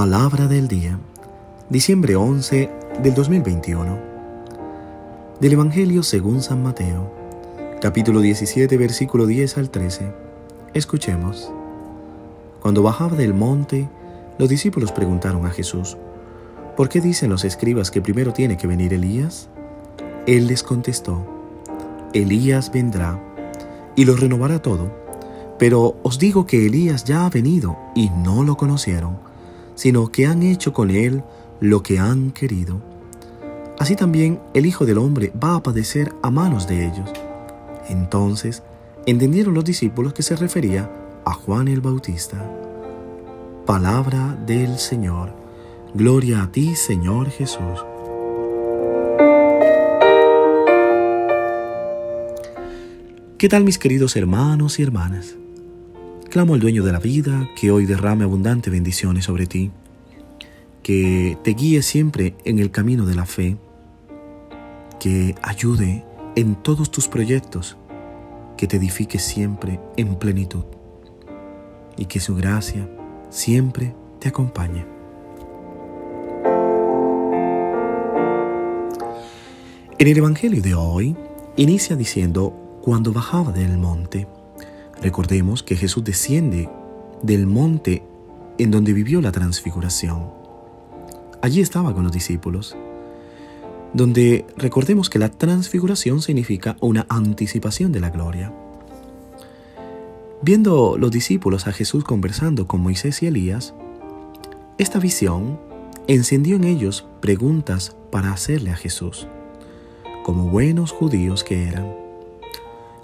Palabra del día, diciembre 11 del 2021. Del Evangelio según San Mateo, capítulo 17, versículo 10 al 13. Escuchemos. Cuando bajaba del monte, los discípulos preguntaron a Jesús, ¿por qué dicen los escribas que primero tiene que venir Elías? Él les contestó, Elías vendrá y lo renovará todo. Pero os digo que Elías ya ha venido y no lo conocieron, sino que han hecho con él lo que han querido. Así también el Hijo del Hombre va a padecer a manos de ellos. Entonces entendieron los discípulos que se refería a Juan el Bautista. Palabra del Señor. Gloria a ti, Señor Jesús. ¿Qué tal mis queridos hermanos y hermanas? Clamo al dueño de la vida que hoy derrame abundantes bendiciones sobre ti, que te guíe siempre en el camino de la fe, que ayude en todos tus proyectos, que te edifique siempre en plenitud y que su gracia siempre te acompañe. En el Evangelio de hoy inicia diciendo, cuando bajaba del monte, Recordemos que Jesús desciende del monte en donde vivió la transfiguración. Allí estaba con los discípulos, donde recordemos que la transfiguración significa una anticipación de la gloria. Viendo los discípulos a Jesús conversando con Moisés y Elías, esta visión encendió en ellos preguntas para hacerle a Jesús, como buenos judíos que eran.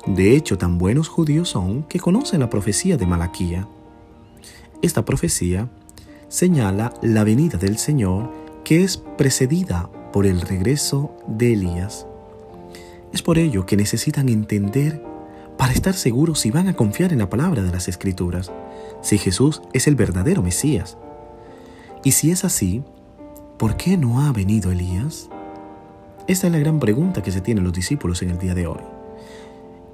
De hecho, tan buenos judíos son que conocen la profecía de Malaquía. Esta profecía señala la venida del Señor que es precedida por el regreso de Elías. Es por ello que necesitan entender para estar seguros si van a confiar en la palabra de las Escrituras, si Jesús es el verdadero Mesías. Y si es así, ¿por qué no ha venido Elías? Esta es la gran pregunta que se tienen los discípulos en el día de hoy.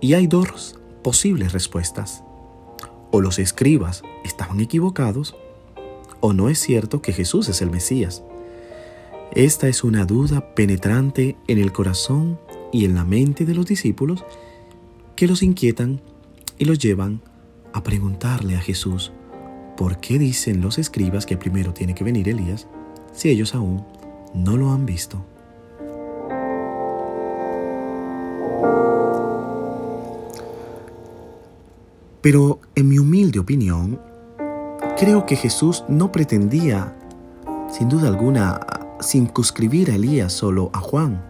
Y hay dos posibles respuestas. O los escribas estaban equivocados, o no es cierto que Jesús es el Mesías. Esta es una duda penetrante en el corazón y en la mente de los discípulos que los inquietan y los llevan a preguntarle a Jesús, ¿por qué dicen los escribas que primero tiene que venir Elías si ellos aún no lo han visto? Pero en mi humilde opinión, creo que Jesús no pretendía, sin duda alguna, circunscribir a Elías solo a Juan.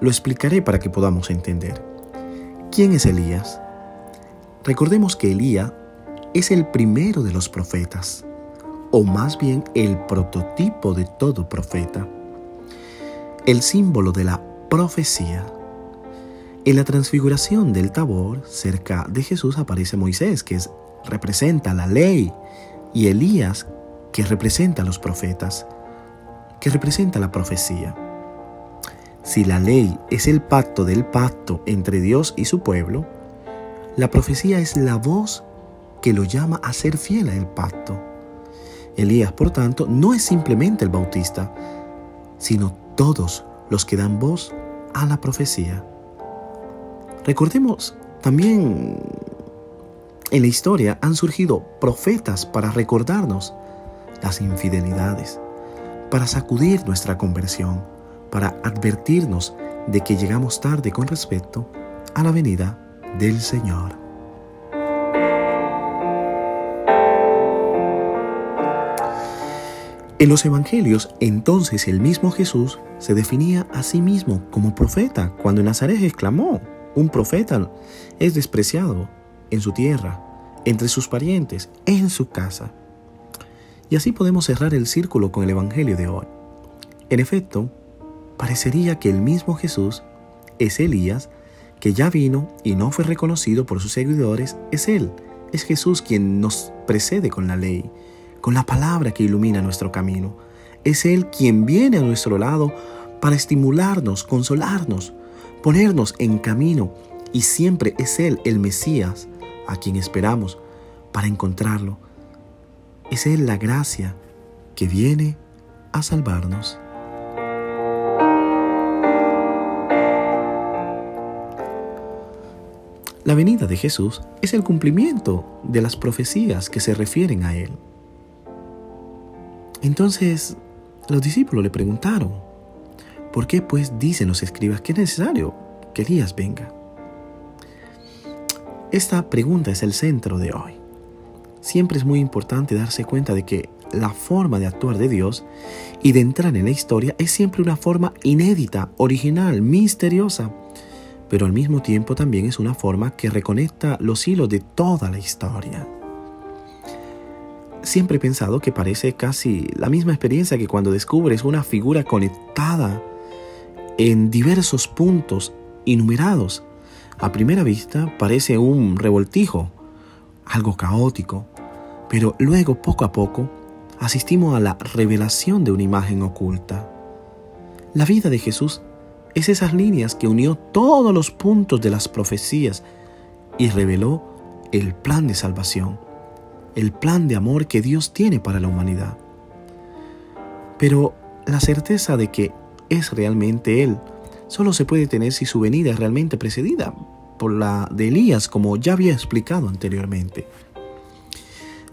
Lo explicaré para que podamos entender. ¿Quién es Elías? Recordemos que Elías es el primero de los profetas, o más bien el prototipo de todo profeta, el símbolo de la profecía en la transfiguración del Tabor, cerca de Jesús aparece Moisés, que representa la ley, y Elías, que representa a los profetas, que representa la profecía. Si la ley es el pacto del pacto entre Dios y su pueblo, la profecía es la voz que lo llama a ser fiel al pacto. Elías, por tanto, no es simplemente el bautista, sino todos los que dan voz a la profecía. Recordemos también en la historia han surgido profetas para recordarnos las infidelidades, para sacudir nuestra conversión, para advertirnos de que llegamos tarde con respecto a la venida del Señor. En los evangelios, entonces el mismo Jesús se definía a sí mismo como profeta cuando en Nazaret exclamó, un profeta es despreciado en su tierra, entre sus parientes, en su casa. Y así podemos cerrar el círculo con el Evangelio de hoy. En efecto, parecería que el mismo Jesús es Elías, que ya vino y no fue reconocido por sus seguidores, es Él, es Jesús quien nos precede con la ley, con la palabra que ilumina nuestro camino. Es Él quien viene a nuestro lado para estimularnos, consolarnos, ponernos en camino y siempre es Él el Mesías a quien esperamos para encontrarlo. Es Él la gracia que viene a salvarnos. La venida de Jesús es el cumplimiento de las profecías que se refieren a Él. Entonces los discípulos le preguntaron, ¿por qué pues dicen los escribas que es necesario que Elías venga? Esta pregunta es el centro de hoy. Siempre es muy importante darse cuenta de que la forma de actuar de Dios y de entrar en la historia es siempre una forma inédita, original, misteriosa pero al mismo tiempo también es una forma que reconecta los hilos de toda la historia. Siempre he pensado que parece casi la misma experiencia que cuando descubres una figura conectada en diversos puntos enumerados. A primera vista parece un revoltijo, algo caótico, pero luego poco a poco asistimos a la revelación de una imagen oculta. La vida de Jesús es esas líneas que unió todos los puntos de las profecías y reveló el plan de salvación, el plan de amor que Dios tiene para la humanidad. Pero la certeza de que es realmente Él solo se puede tener si su venida es realmente precedida por la de Elías, como ya había explicado anteriormente.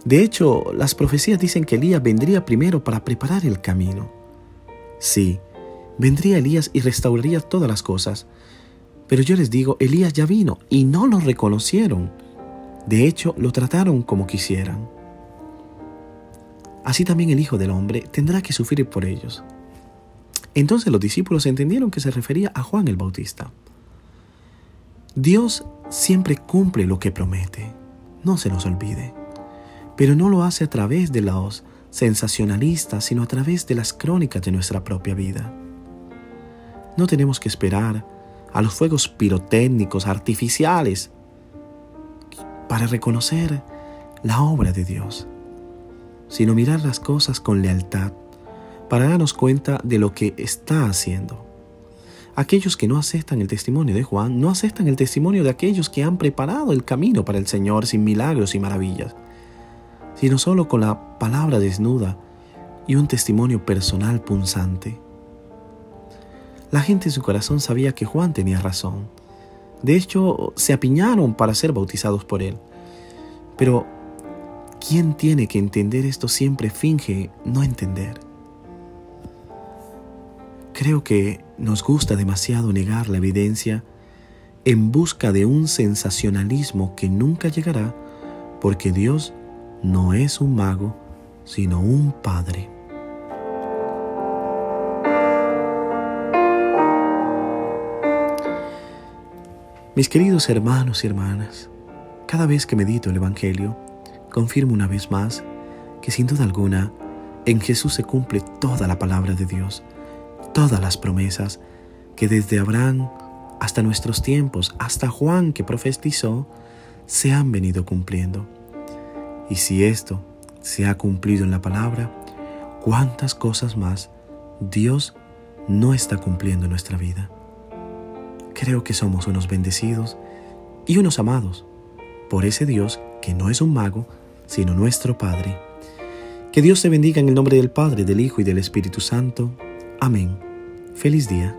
De hecho, las profecías dicen que Elías vendría primero para preparar el camino. Sí, vendría Elías y restauraría todas las cosas. Pero yo les digo, Elías ya vino y no lo reconocieron. De hecho, lo trataron como quisieran. Así también el Hijo del Hombre tendrá que sufrir por ellos. Entonces los discípulos entendieron que se refería a Juan el Bautista. Dios siempre cumple lo que promete, no se nos olvide, pero no lo hace a través de los sensacionalistas, sino a través de las crónicas de nuestra propia vida. No tenemos que esperar a los fuegos pirotécnicos artificiales para reconocer la obra de Dios, sino mirar las cosas con lealtad para darnos cuenta de lo que está haciendo. Aquellos que no aceptan el testimonio de Juan no aceptan el testimonio de aquellos que han preparado el camino para el Señor sin milagros y maravillas, sino solo con la palabra desnuda y un testimonio personal punzante. La gente en su corazón sabía que Juan tenía razón. De hecho, se apiñaron para ser bautizados por él. Pero, ¿quién tiene que entender esto siempre finge no entender? Creo que nos gusta demasiado negar la evidencia en busca de un sensacionalismo que nunca llegará porque Dios no es un mago, sino un padre. Mis queridos hermanos y hermanas, cada vez que medito el Evangelio, confirmo una vez más que sin duda alguna en Jesús se cumple toda la palabra de Dios, todas las promesas que desde Abraham hasta nuestros tiempos, hasta Juan que profetizó, se han venido cumpliendo. Y si esto se ha cumplido en la palabra, ¿cuántas cosas más Dios no está cumpliendo en nuestra vida? creo que somos unos bendecidos y unos amados por ese Dios que no es un mago, sino nuestro Padre. Que Dios te bendiga en el nombre del Padre, del Hijo y del Espíritu Santo. Amém. Feliz dia.